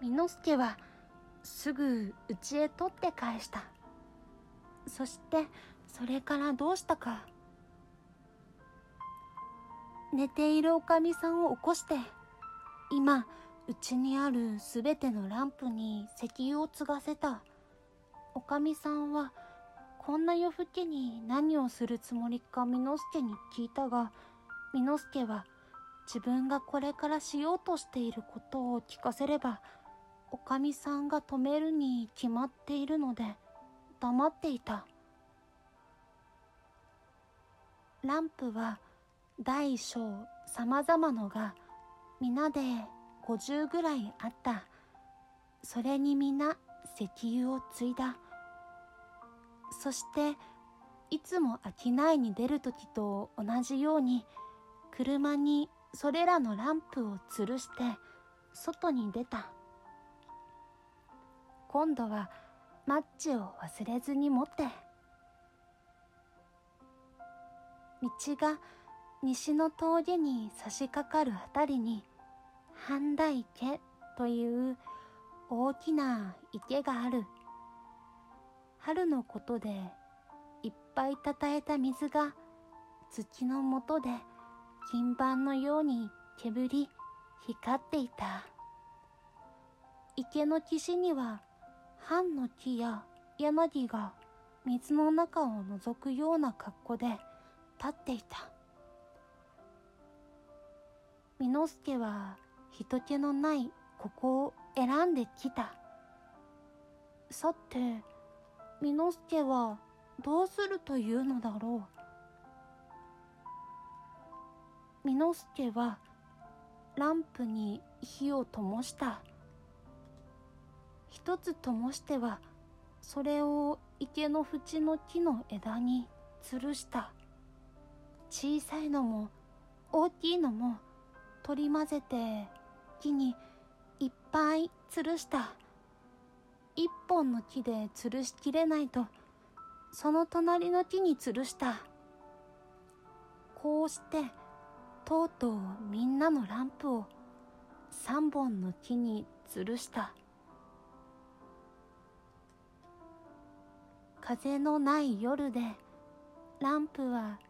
美之助はすぐ家へ取って返した。そしてそれからどうしたか。寝ているおかみさんを起こして今うちにあるすべてのランプに石油を継がせた。おかみさんはこんな夜更けに何をするつもりか美之助に聞いたが美之助は自分がこれからしようとしていることを聞かせればおかみさんが止めるに決まっているので黙っていたランプは大小様々のが皆で50ぐらいあった。それに皆石油を継いだ。そして、いつも商いに出るときと同じように、車にそれらのランプを吊るして、外に出た。今度はマッチを忘れずに持って。道が西の峠に差し掛かるあたりに、半田池という大きな池がある。春のことでいっぱいたたえた水が土の下で金板のように煙光っていた。池の岸には藩の木や柳が水の中を覗くような格好で立っていた。美之助は人気のないここを選んできた。さて、美之助はどうするというのだろう。美之助はランプに火を灯した。一つ灯しては、それを池の縁の木の枝に吊るした。小さいのも大きいのも取り混ぜて木にいっぱい吊るした。一本の木で吊るしきれないと、その隣の木に吊るした。こうして、とうとうみんなのランプを三本の木に吊るした。風のない夜で、ランプは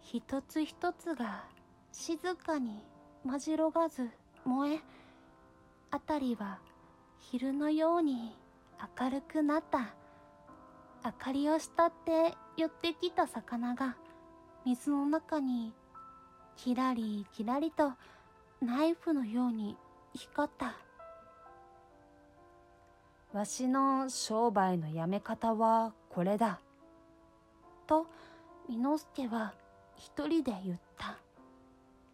一つ一つが静かにまじろがず燃え、あたりは昼のように明るくなった。明かりを慕って寄ってきた魚が水の中にキラリキラリとナイフのように光った。わしの商売のやめ方はこれだ。と、ミノスケは一人で言った。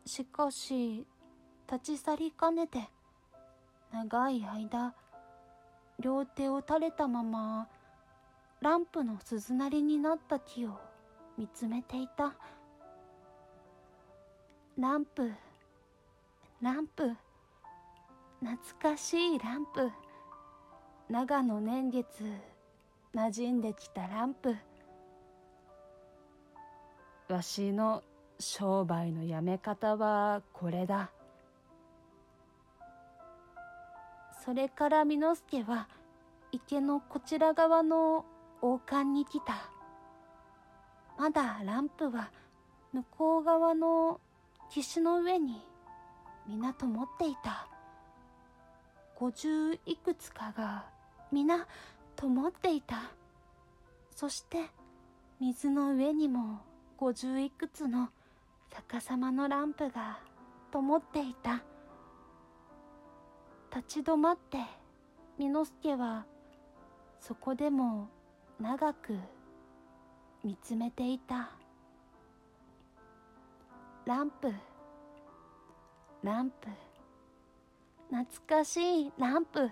しかし、立ち去りかねて、長い間、両手を垂れたまま、ランプの鈴なりになった木を見つめていた。ランプ、ランプ、懐かしいランプ。長野年月、馴染んできたランプ。わしの商売のやめ方はこれだ。それから美之助は池のこちら側の王冠に来た。まだランプは向こう側の岸の上に皆と持っていた。五十いくつかが皆と思っていた。そして水の上にも五十いくつの逆さまのランプが灯っていた。立ち止まって美之助はそこでも長く見つめていた。ランプ、ランプ、懐かしいランプ。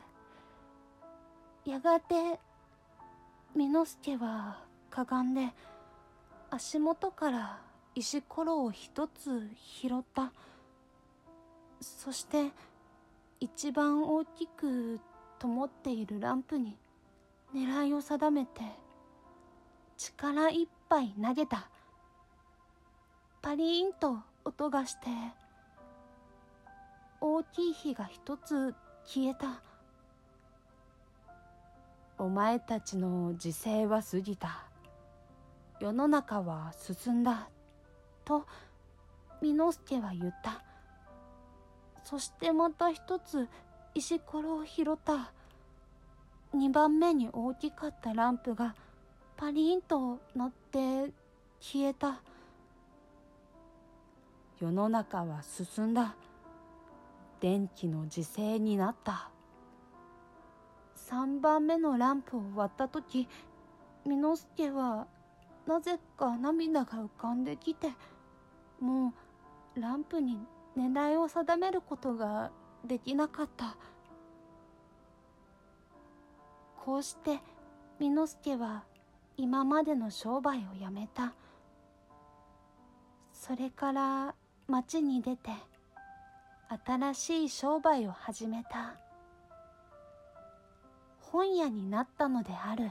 やがて、美之助はかがんで足元から石ころを一つ拾った。そして、一番大きく灯っているランプに狙いを定めて、力いっぱい投げた。パリーンと音がして、大きい火が一つ消えた。お前たちの時勢は過ぎた。世の中は進んだ。と、美之助は言った。そしてまた一つ石ころを拾った。二番目に大きかったランプがパリンと鳴って消えた。世の中は進んだ。電気の時勢になった。3番目のランプを割った時美之助はなぜか涙が浮かんできてもうランプに狙いを定めることができなかった。こうして美之助は今までの商売をやめた。それから町に出て新しい商売を始めた。本屋になったのである。